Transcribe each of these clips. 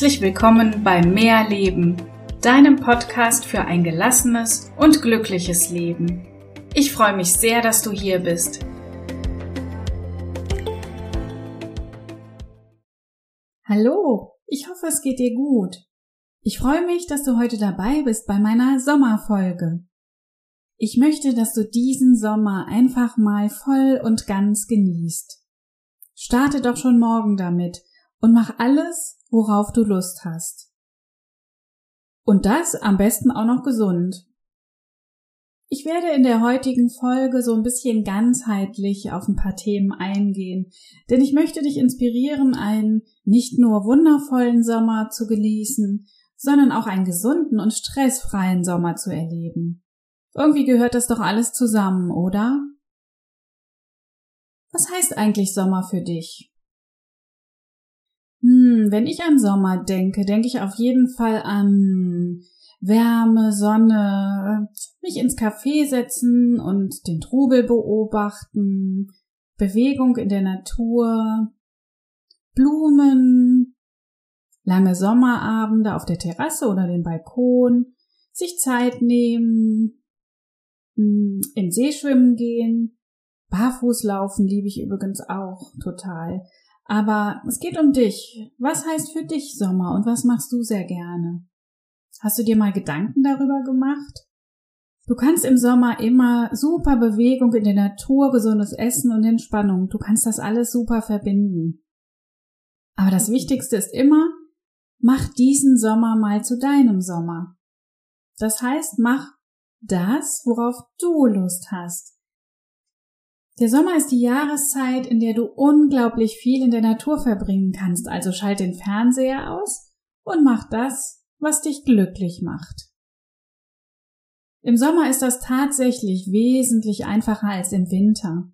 Herzlich willkommen bei Mehr Leben, deinem Podcast für ein gelassenes und glückliches Leben. Ich freue mich sehr, dass du hier bist. Hallo, ich hoffe, es geht dir gut. Ich freue mich, dass du heute dabei bist bei meiner Sommerfolge. Ich möchte, dass du diesen Sommer einfach mal voll und ganz genießt. Starte doch schon morgen damit und mach alles, worauf du Lust hast. Und das am besten auch noch gesund. Ich werde in der heutigen Folge so ein bisschen ganzheitlich auf ein paar Themen eingehen, denn ich möchte dich inspirieren, einen nicht nur wundervollen Sommer zu genießen, sondern auch einen gesunden und stressfreien Sommer zu erleben. Irgendwie gehört das doch alles zusammen, oder? Was heißt eigentlich Sommer für dich? Hm, wenn ich an Sommer denke, denke ich auf jeden Fall an Wärme, Sonne, mich ins Café setzen und den Trubel beobachten, Bewegung in der Natur, Blumen, lange Sommerabende auf der Terrasse oder dem Balkon, sich Zeit nehmen, hm, in See schwimmen gehen, Barfuß laufen liebe ich übrigens auch total. Aber es geht um dich. Was heißt für dich Sommer und was machst du sehr gerne? Hast du dir mal Gedanken darüber gemacht? Du kannst im Sommer immer super Bewegung in der Natur, gesundes Essen und Entspannung. Du kannst das alles super verbinden. Aber das Wichtigste ist immer, mach diesen Sommer mal zu deinem Sommer. Das heißt, mach das, worauf du Lust hast. Der Sommer ist die Jahreszeit, in der du unglaublich viel in der Natur verbringen kannst, also schalt den Fernseher aus und mach das, was dich glücklich macht. Im Sommer ist das tatsächlich wesentlich einfacher als im Winter.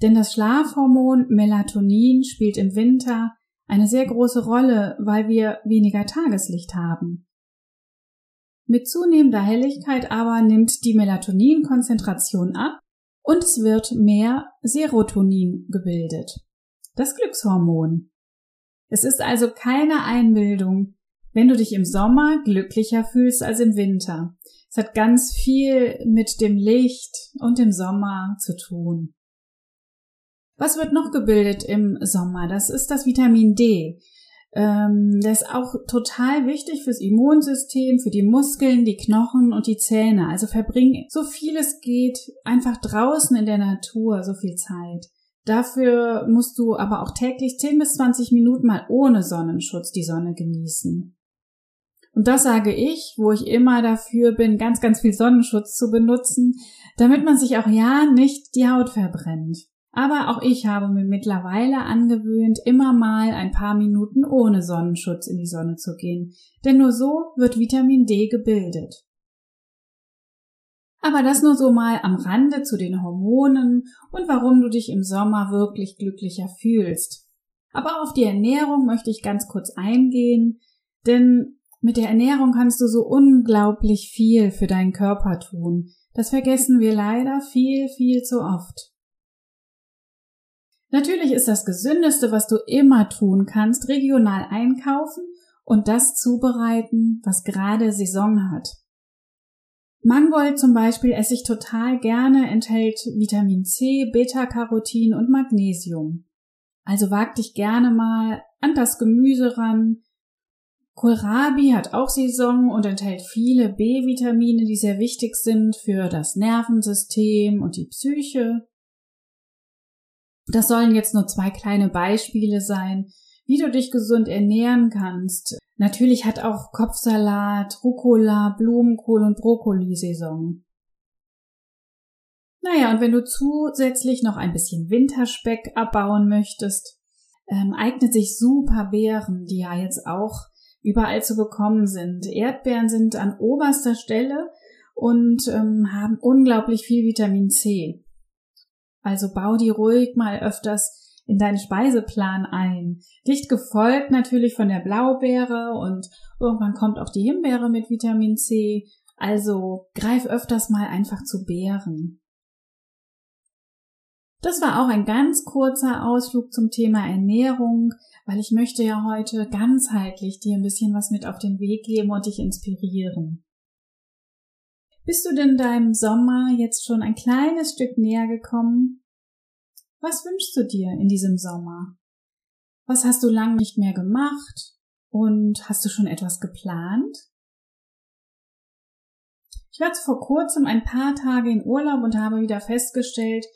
Denn das Schlafhormon Melatonin spielt im Winter eine sehr große Rolle, weil wir weniger Tageslicht haben. Mit zunehmender Helligkeit aber nimmt die Melatoninkonzentration ab und es wird mehr Serotonin gebildet. Das Glückshormon. Es ist also keine Einbildung, wenn du dich im Sommer glücklicher fühlst als im Winter. Es hat ganz viel mit dem Licht und dem Sommer zu tun. Was wird noch gebildet im Sommer? Das ist das Vitamin D. Ähm, der ist auch total wichtig fürs Immunsystem, für die Muskeln, die Knochen und die Zähne. Also verbring so viel es geht einfach draußen in der Natur so viel Zeit. Dafür musst du aber auch täglich 10 bis 20 Minuten mal ohne Sonnenschutz die Sonne genießen. Und das sage ich, wo ich immer dafür bin, ganz, ganz viel Sonnenschutz zu benutzen, damit man sich auch ja nicht die Haut verbrennt. Aber auch ich habe mir mittlerweile angewöhnt, immer mal ein paar Minuten ohne Sonnenschutz in die Sonne zu gehen, denn nur so wird Vitamin D gebildet. Aber das nur so mal am Rande zu den Hormonen und warum du dich im Sommer wirklich glücklicher fühlst. Aber auf die Ernährung möchte ich ganz kurz eingehen, denn mit der Ernährung kannst du so unglaublich viel für deinen Körper tun. Das vergessen wir leider viel, viel zu oft. Natürlich ist das Gesündeste, was du immer tun kannst, regional einkaufen und das zubereiten, was gerade Saison hat. Mangold zum Beispiel esse ich total gerne, enthält Vitamin C, Beta-Carotin und Magnesium. Also wag dich gerne mal an das Gemüse ran. Kohlrabi hat auch Saison und enthält viele B-Vitamine, die sehr wichtig sind für das Nervensystem und die Psyche. Das sollen jetzt nur zwei kleine Beispiele sein, wie du dich gesund ernähren kannst. Natürlich hat auch Kopfsalat, Rucola, Blumenkohl und Brokkoli Saison. Naja, und wenn du zusätzlich noch ein bisschen Winterspeck abbauen möchtest, ähm, eignet sich super Beeren, die ja jetzt auch überall zu bekommen sind. Erdbeeren sind an oberster Stelle und ähm, haben unglaublich viel Vitamin C. Also bau die ruhig mal öfters in deinen Speiseplan ein. Dicht gefolgt natürlich von der Blaubeere und irgendwann kommt auch die Himbeere mit Vitamin C. Also greif öfters mal einfach zu Beeren. Das war auch ein ganz kurzer Ausflug zum Thema Ernährung, weil ich möchte ja heute ganzheitlich dir ein bisschen was mit auf den Weg geben und dich inspirieren. Bist du denn deinem Sommer jetzt schon ein kleines Stück näher gekommen? Was wünschst du dir in diesem Sommer? Was hast du lang nicht mehr gemacht? Und hast du schon etwas geplant? Ich war vor kurzem ein paar Tage in Urlaub und habe wieder festgestellt,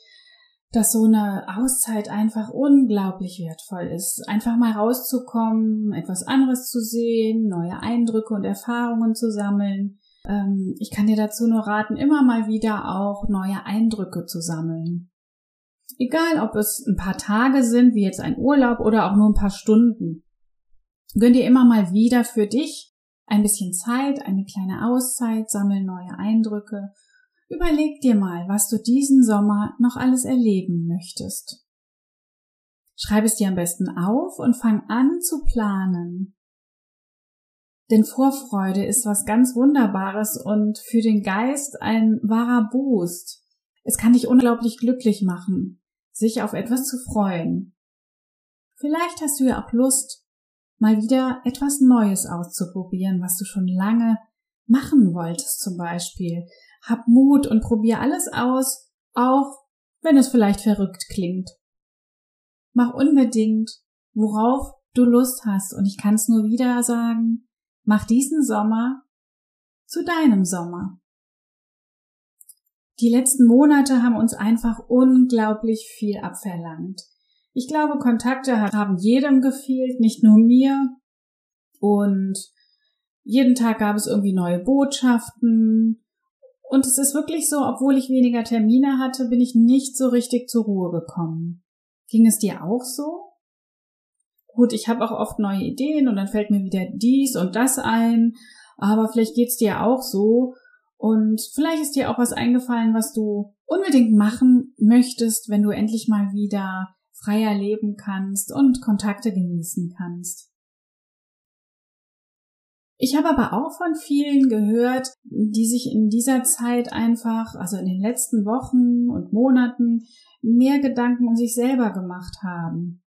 dass so eine Auszeit einfach unglaublich wertvoll ist. Einfach mal rauszukommen, etwas anderes zu sehen, neue Eindrücke und Erfahrungen zu sammeln. Ähm, ich kann dir dazu nur raten, immer mal wieder auch neue Eindrücke zu sammeln. Egal, ob es ein paar Tage sind, wie jetzt ein Urlaub oder auch nur ein paar Stunden. Gönn dir immer mal wieder für dich ein bisschen Zeit, eine kleine Auszeit, sammel neue Eindrücke Überleg dir mal, was du diesen Sommer noch alles erleben möchtest. Schreib es dir am besten auf und fang an zu planen. Denn Vorfreude ist was ganz Wunderbares und für den Geist ein wahrer Boost. Es kann dich unglaublich glücklich machen, sich auf etwas zu freuen. Vielleicht hast du ja auch Lust, mal wieder etwas Neues auszuprobieren, was du schon lange machen wolltest zum Beispiel hab Mut und probier alles aus, auch wenn es vielleicht verrückt klingt. Mach unbedingt, worauf du Lust hast und ich kann es nur wieder sagen, mach diesen Sommer zu deinem Sommer. Die letzten Monate haben uns einfach unglaublich viel abverlangt. Ich glaube, Kontakte haben jedem gefehlt, nicht nur mir. Und jeden Tag gab es irgendwie neue Botschaften und es ist wirklich so, obwohl ich weniger Termine hatte, bin ich nicht so richtig zur Ruhe gekommen. Ging es dir auch so? Gut, ich habe auch oft neue Ideen und dann fällt mir wieder dies und das ein, aber vielleicht geht's dir auch so und vielleicht ist dir auch was eingefallen, was du unbedingt machen möchtest, wenn du endlich mal wieder freier leben kannst und Kontakte genießen kannst. Ich habe aber auch von vielen gehört, die sich in dieser Zeit einfach, also in den letzten Wochen und Monaten, mehr Gedanken um sich selber gemacht haben.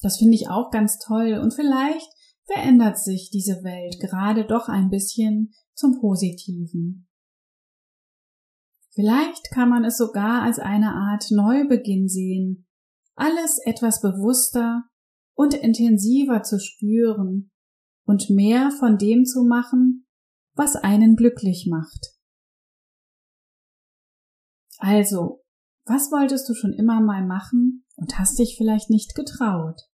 Das finde ich auch ganz toll und vielleicht verändert sich diese Welt gerade doch ein bisschen zum Positiven. Vielleicht kann man es sogar als eine Art Neubeginn sehen, alles etwas bewusster und intensiver zu spüren und mehr von dem zu machen, was einen glücklich macht. Also, was wolltest du schon immer mal machen und hast dich vielleicht nicht getraut?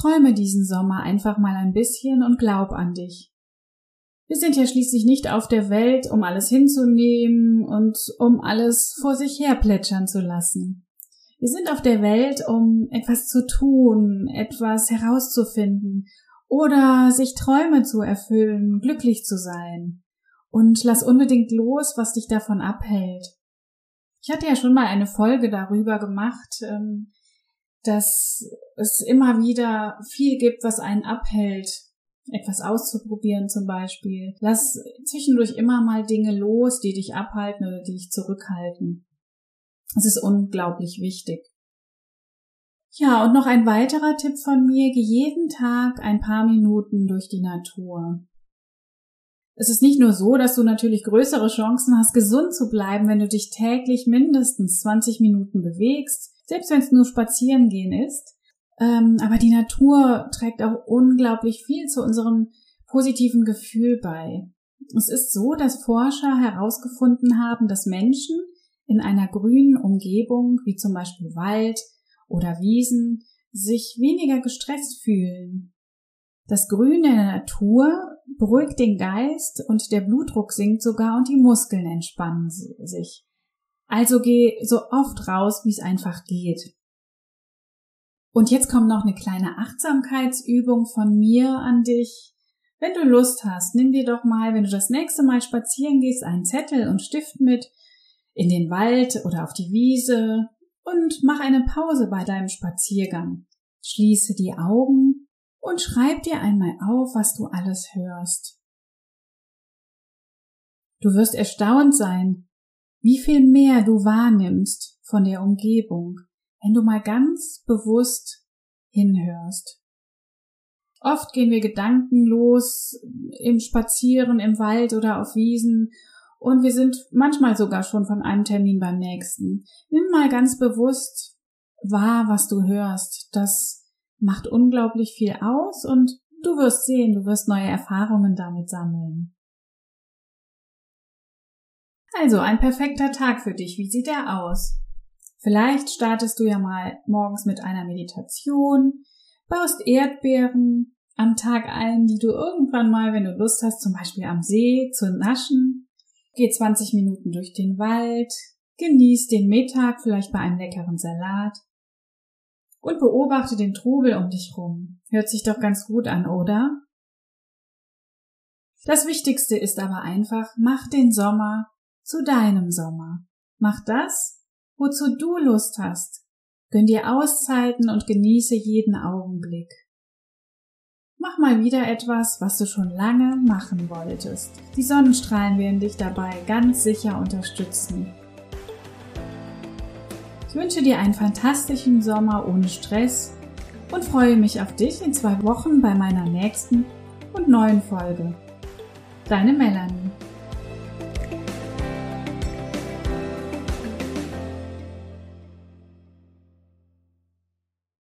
Träume diesen Sommer einfach mal ein bisschen und glaub an dich. Wir sind ja schließlich nicht auf der Welt, um alles hinzunehmen und um alles vor sich her plätschern zu lassen. Wir sind auf der Welt, um etwas zu tun, etwas herauszufinden oder sich Träume zu erfüllen, glücklich zu sein. Und lass unbedingt los, was dich davon abhält. Ich hatte ja schon mal eine Folge darüber gemacht, ähm, dass es immer wieder viel gibt, was einen abhält, etwas auszuprobieren zum Beispiel. Lass zwischendurch immer mal Dinge los, die dich abhalten oder die dich zurückhalten. Es ist unglaublich wichtig. Ja, und noch ein weiterer Tipp von mir, geh jeden Tag ein paar Minuten durch die Natur. Es ist nicht nur so, dass du natürlich größere Chancen hast, gesund zu bleiben, wenn du dich täglich mindestens 20 Minuten bewegst, selbst wenn es nur spazieren gehen ist. Ähm, aber die Natur trägt auch unglaublich viel zu unserem positiven Gefühl bei. Es ist so, dass Forscher herausgefunden haben, dass Menschen, in einer grünen Umgebung, wie zum Beispiel Wald oder Wiesen, sich weniger gestresst fühlen. Das Grün der Natur beruhigt den Geist und der Blutdruck sinkt sogar und die Muskeln entspannen sich. Also geh so oft raus, wie es einfach geht. Und jetzt kommt noch eine kleine Achtsamkeitsübung von mir an dich. Wenn du Lust hast, nimm dir doch mal, wenn du das nächste Mal spazieren gehst, einen Zettel und Stift mit in den Wald oder auf die Wiese und mach eine Pause bei deinem Spaziergang. Schließe die Augen und schreib dir einmal auf, was du alles hörst. Du wirst erstaunt sein, wie viel mehr du wahrnimmst von der Umgebung, wenn du mal ganz bewusst hinhörst. Oft gehen wir gedankenlos im Spazieren im Wald oder auf Wiesen und wir sind manchmal sogar schon von einem Termin beim nächsten. Nimm mal ganz bewusst wahr, was du hörst. Das macht unglaublich viel aus und du wirst sehen, du wirst neue Erfahrungen damit sammeln. Also ein perfekter Tag für dich. Wie sieht er aus? Vielleicht startest du ja mal morgens mit einer Meditation, baust Erdbeeren am Tag ein, die du irgendwann mal, wenn du Lust hast, zum Beispiel am See zu naschen. Geh 20 Minuten durch den Wald, genieß den Mittag vielleicht bei einem leckeren Salat und beobachte den Trubel um dich rum. Hört sich doch ganz gut an, oder? Das Wichtigste ist aber einfach, mach den Sommer zu deinem Sommer. Mach das, wozu du Lust hast. Gönn dir Auszeiten und genieße jeden Augenblick. Mach mal wieder etwas, was du schon lange machen wolltest. Die Sonnenstrahlen werden dich dabei ganz sicher unterstützen. Ich wünsche dir einen fantastischen Sommer ohne Stress und freue mich auf dich in zwei Wochen bei meiner nächsten und neuen Folge. Deine Melanie.